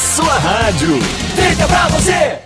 sua rádio. Fica pra você!